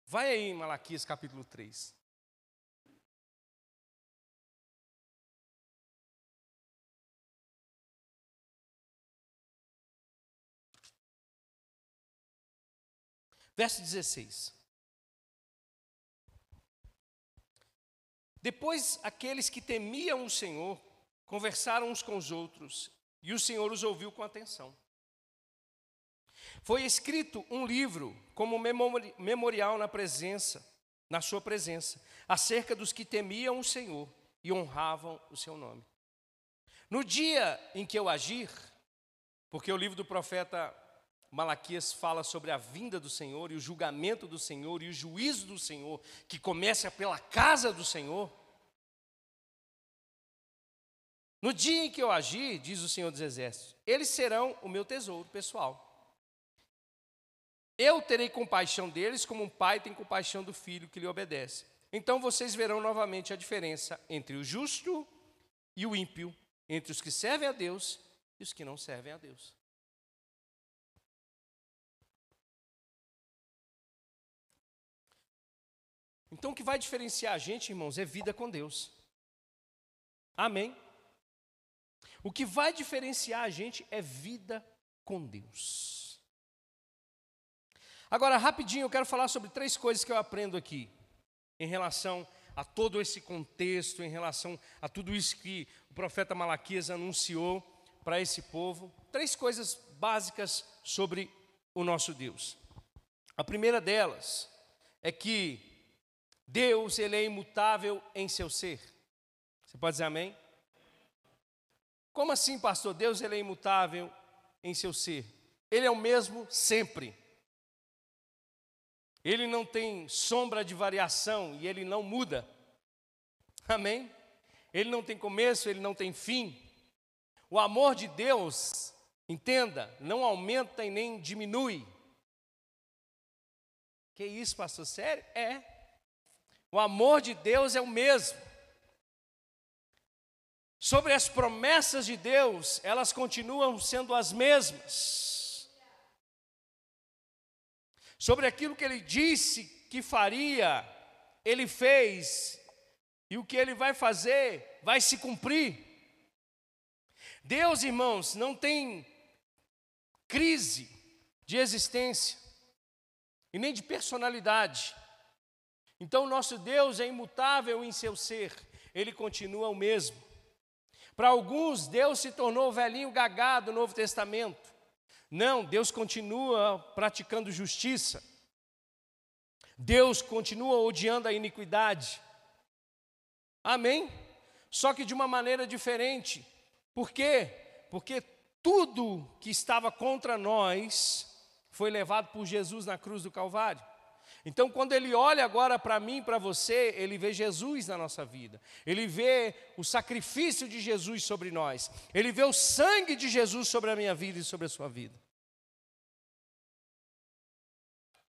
Vai aí em Malaquias capítulo 3. Verso 16. Depois aqueles que temiam o Senhor conversaram uns com os outros e o Senhor os ouviu com atenção. Foi escrito um livro como memorial na presença, na sua presença, acerca dos que temiam o Senhor e honravam o seu nome. No dia em que eu agir, porque o livro do profeta Malaquias fala sobre a vinda do Senhor e o julgamento do Senhor e o juízo do Senhor, que começa pela casa do Senhor. No dia em que eu agir, diz o Senhor dos Exércitos, eles serão o meu tesouro pessoal. Eu terei compaixão deles como um pai tem compaixão do filho que lhe obedece. Então vocês verão novamente a diferença entre o justo e o ímpio, entre os que servem a Deus e os que não servem a Deus. Então o que vai diferenciar a gente, irmãos, é vida com Deus. Amém? O que vai diferenciar a gente é vida com Deus. Agora, rapidinho, eu quero falar sobre três coisas que eu aprendo aqui, em relação a todo esse contexto, em relação a tudo isso que o profeta Malaquias anunciou para esse povo. Três coisas básicas sobre o nosso Deus. A primeira delas é que Deus, ele é imutável em seu ser. Você pode dizer amém? Como assim, pastor? Deus ele é imutável em seu ser. Ele é o mesmo sempre. Ele não tem sombra de variação e ele não muda. Amém? Ele não tem começo, ele não tem fim. O amor de Deus, entenda, não aumenta e nem diminui. Que isso, pastor? Sério? É. O amor de Deus é o mesmo. Sobre as promessas de Deus, elas continuam sendo as mesmas. Sobre aquilo que ele disse que faria, ele fez, e o que ele vai fazer vai se cumprir. Deus, irmãos, não tem crise de existência e nem de personalidade. Então, nosso Deus é imutável em seu ser, ele continua o mesmo. Para alguns, Deus se tornou o velhinho gagá do Novo Testamento. Não, Deus continua praticando justiça. Deus continua odiando a iniquidade. Amém? Só que de uma maneira diferente. Por quê? Porque tudo que estava contra nós foi levado por Jesus na cruz do Calvário. Então, quando ele olha agora para mim, para você, ele vê Jesus na nossa vida, ele vê o sacrifício de Jesus sobre nós, ele vê o sangue de Jesus sobre a minha vida e sobre a sua vida.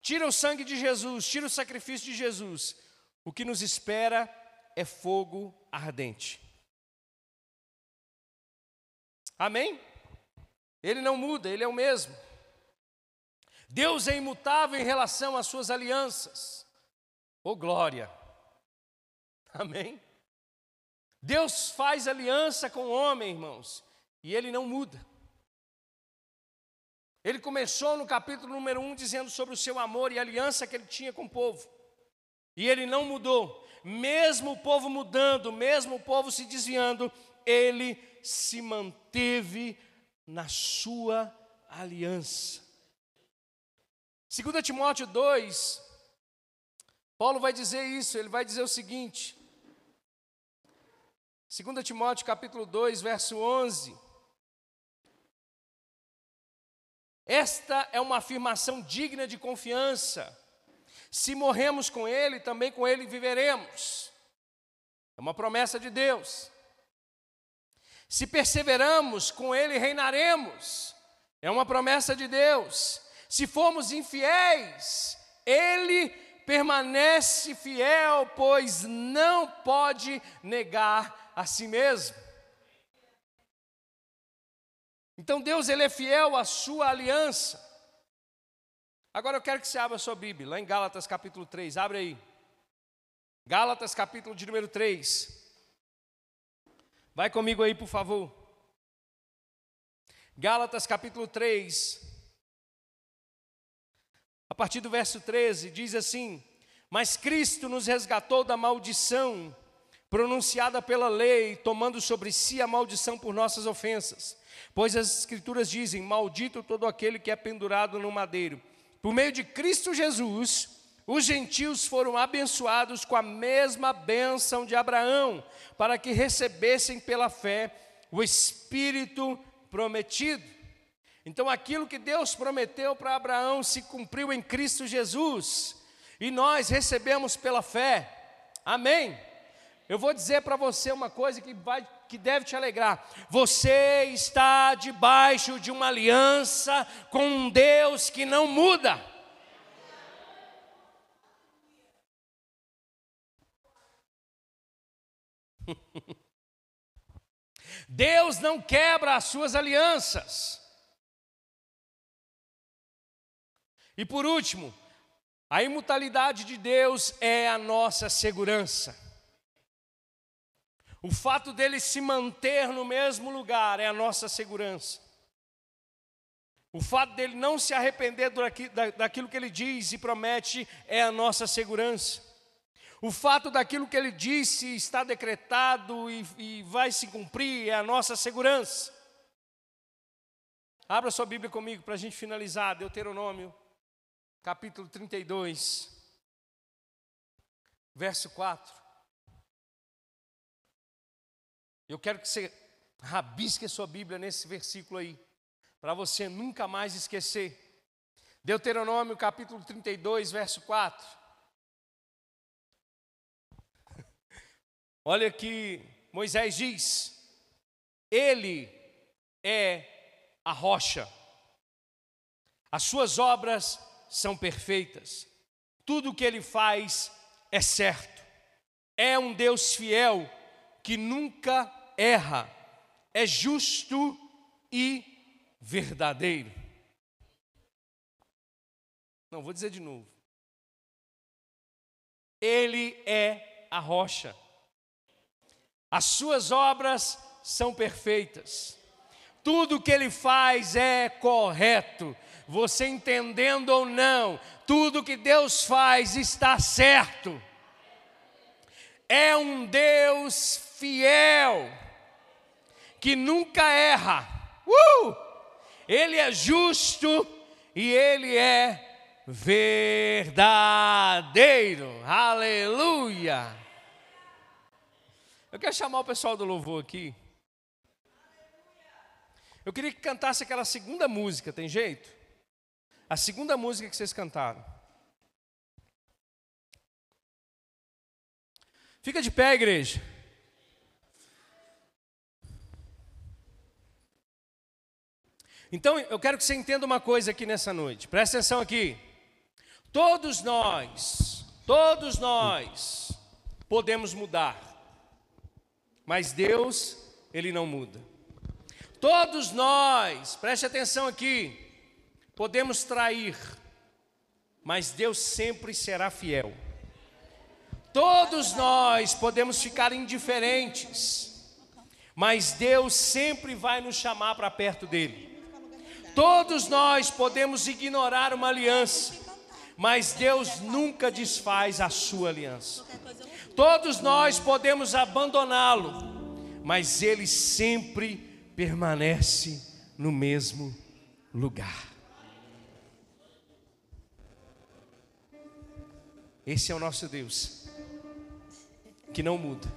Tira o sangue de Jesus, tira o sacrifício de Jesus, o que nos espera é fogo ardente. Amém? Ele não muda, ele é o mesmo. Deus é imutável em relação às suas alianças. Oh glória! Amém? Deus faz aliança com o homem, irmãos, e ele não muda. Ele começou no capítulo número 1 dizendo sobre o seu amor e aliança que ele tinha com o povo. E ele não mudou. Mesmo o povo mudando, mesmo o povo se desviando, ele se manteve na sua aliança. 2 Timóteo 2, Paulo vai dizer isso, ele vai dizer o seguinte, 2 Timóteo capítulo 2, verso 11. Esta é uma afirmação digna de confiança. Se morremos com Ele, também com Ele viveremos. É uma promessa de Deus. Se perseveramos, com Ele reinaremos. É uma promessa de Deus. Se formos infiéis, Ele permanece fiel, pois não pode negar a si mesmo. Então Deus ele é fiel à sua aliança. Agora eu quero que você abra a sua Bíblia, lá em Gálatas capítulo 3, abre aí. Gálatas capítulo de número 3. Vai comigo aí, por favor. Gálatas capítulo 3, a partir do verso 13, diz assim: Mas Cristo nos resgatou da maldição pronunciada pela lei, tomando sobre si a maldição por nossas ofensas. Pois as Escrituras dizem: Maldito todo aquele que é pendurado no madeiro. Por meio de Cristo Jesus, os gentios foram abençoados com a mesma bênção de Abraão, para que recebessem pela fé o Espírito prometido. Então, aquilo que Deus prometeu para Abraão se cumpriu em Cristo Jesus, e nós recebemos pela fé. Amém. Eu vou dizer para você uma coisa que, vai, que deve te alegrar: você está debaixo de uma aliança com um Deus que não muda. Deus não quebra as suas alianças. E por último, a imutabilidade de Deus é a nossa segurança. O fato dele se manter no mesmo lugar é a nossa segurança. O fato dele não se arrepender daquilo que ele diz e promete é a nossa segurança. O fato daquilo que ele disse está decretado e, e vai se cumprir é a nossa segurança. Abra sua Bíblia comigo para a gente finalizar, Deuteronômio capítulo 32, verso 4. Eu quero que você rabisque a sua Bíblia nesse versículo aí, para você nunca mais esquecer. Deuteronômio capítulo 32, verso 4. Olha que Moisés diz: Ele é a rocha, as suas obras são perfeitas. Tudo o que ele faz é certo. É um Deus fiel que nunca erra. É justo e verdadeiro. Não, vou dizer de novo. Ele é a rocha. As suas obras são perfeitas. Tudo que ele faz é correto você entendendo ou não, tudo que Deus faz está certo. É um Deus fiel, que nunca erra. Uh! Ele é justo e ele é verdadeiro. Aleluia! Eu quero chamar o pessoal do louvor aqui. Eu queria que cantasse aquela segunda música, tem jeito? A segunda música que vocês cantaram. Fica de pé, igreja. Então, eu quero que você entenda uma coisa aqui nessa noite. Presta atenção aqui. Todos nós, todos nós podemos mudar. Mas Deus, ele não muda. Todos nós, preste atenção aqui, podemos trair, mas Deus sempre será fiel. Todos nós podemos ficar indiferentes, mas Deus sempre vai nos chamar para perto dele. Todos nós podemos ignorar uma aliança, mas Deus nunca desfaz a sua aliança. Todos nós podemos abandoná-lo, mas ele sempre permanece no mesmo lugar. Esse é o nosso Deus, que não muda.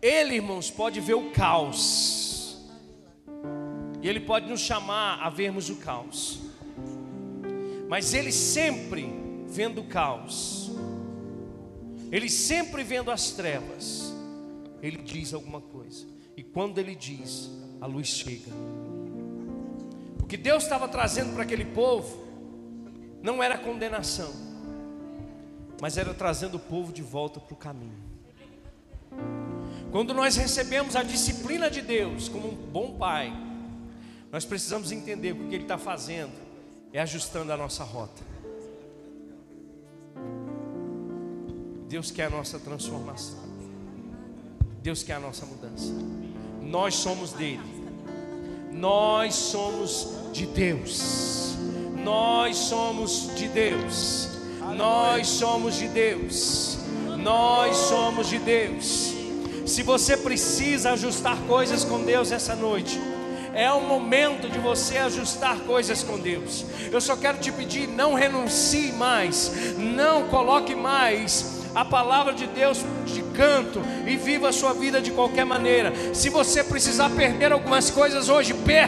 Ele, irmãos, pode ver o caos, e Ele pode nos chamar a vermos o caos, mas Ele sempre vendo o caos, Ele sempre vendo as trevas, Ele diz alguma coisa. E quando ele diz, a luz chega. O que Deus estava trazendo para aquele povo não era condenação, mas era trazendo o povo de volta para o caminho. Quando nós recebemos a disciplina de Deus como um bom pai, nós precisamos entender que o que Ele está fazendo é ajustando a nossa rota. Deus quer a nossa transformação. Deus quer a nossa mudança. Nós somos dele. Nós somos de Deus. Nós somos de Deus. Nós somos de Deus. Nós somos de Deus. Se você precisa ajustar coisas com Deus essa noite, é o momento de você ajustar coisas com Deus. Eu só quero te pedir: não renuncie mais, não coloque mais a palavra de Deus de canto e viva a sua vida de qualquer maneira. Se você precisar perder algumas coisas hoje, perca.